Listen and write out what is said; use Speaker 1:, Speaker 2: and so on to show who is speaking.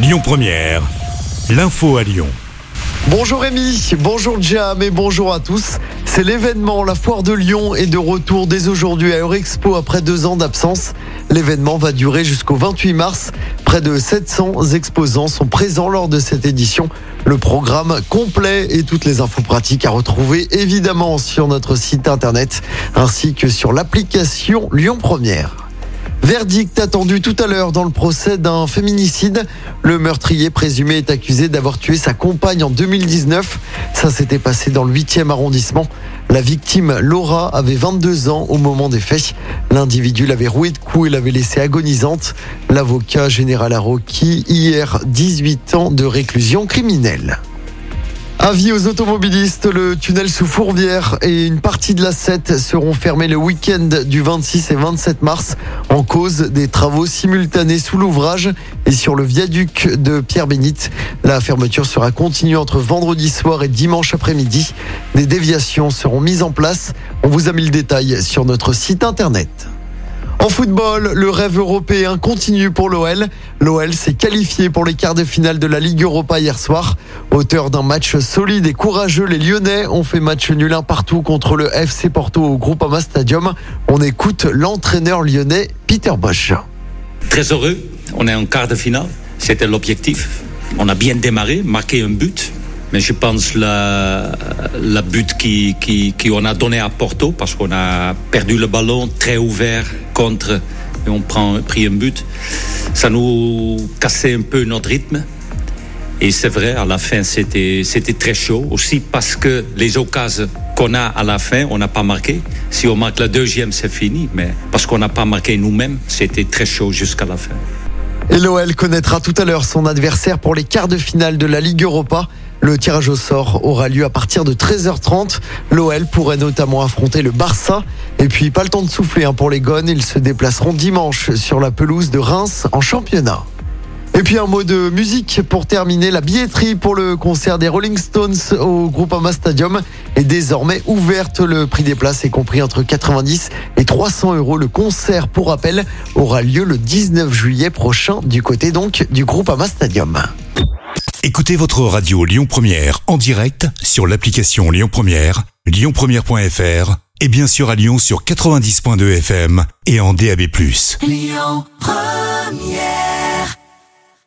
Speaker 1: Lyon Première, l'info à Lyon.
Speaker 2: Bonjour Rémi, bonjour Jam et bonjour à tous. C'est l'événement, la foire de Lyon est de retour dès aujourd'hui à Eurexpo après deux ans d'absence. L'événement va durer jusqu'au 28 mars. Près de 700 exposants sont présents lors de cette édition. Le programme complet et toutes les infos pratiques à retrouver évidemment sur notre site internet ainsi que sur l'application Lyon Première. Verdict attendu tout à l'heure dans le procès d'un féminicide. Le meurtrier présumé est accusé d'avoir tué sa compagne en 2019. Ça s'était passé dans le 8e arrondissement. La victime, Laura, avait 22 ans au moment des faits. L'individu l'avait roué de coups et l'avait laissée agonisante. L'avocat général a hier 18 ans de réclusion criminelle. Avis aux automobilistes, le tunnel sous Fourvière et une partie de la 7 seront fermés le week-end du 26 et 27 mars en cause des travaux simultanés sous l'ouvrage et sur le viaduc de Pierre-Bénite. La fermeture sera continuée entre vendredi soir et dimanche après-midi. Des déviations seront mises en place. On vous a mis le détail sur notre site internet. En football, le rêve européen continue pour l'OL. L'OL s'est qualifié pour les quarts de finale de la Ligue Europa hier soir. Auteur d'un match solide et courageux, les Lyonnais ont fait match nul un partout contre le FC Porto au Groupama Stadium. On écoute l'entraîneur lyonnais Peter Bosch.
Speaker 3: Très heureux, on est en quart de finale, c'était l'objectif. On a bien démarré, marqué un but, mais je pense la, la but qui, qui, on a donné à Porto parce qu'on a perdu le ballon très ouvert contre et on prend pris un but. Ça nous cassait un peu notre rythme. Et c'est vrai, à la fin, c'était, c'était très chaud. Aussi parce que les occasions qu'on a à la fin, on n'a pas marqué. Si on marque la deuxième, c'est fini. Mais parce qu'on n'a pas marqué nous-mêmes, c'était très chaud jusqu'à la fin.
Speaker 2: Et l'OL connaîtra tout à l'heure son adversaire pour les quarts de finale de la Ligue Europa. Le tirage au sort aura lieu à partir de 13h30. L'OL pourrait notamment affronter le Barça. Et puis pas le temps de souffler hein, pour les Gones. Ils se déplaceront dimanche sur la pelouse de Reims en championnat. Et puis un mot de musique pour terminer. La billetterie pour le concert des Rolling Stones au Groupama Stadium est désormais ouverte. Le prix des places est compris entre 90 et 300 euros. Le concert, pour rappel, aura lieu le 19 juillet prochain du côté donc du Groupama Stadium.
Speaker 1: Écoutez votre radio Lyon Première en direct sur l'application Lyon Première, lyonpremière.fr et bien sûr à Lyon sur 90.2 FM et en DAB+.
Speaker 4: Lyon Première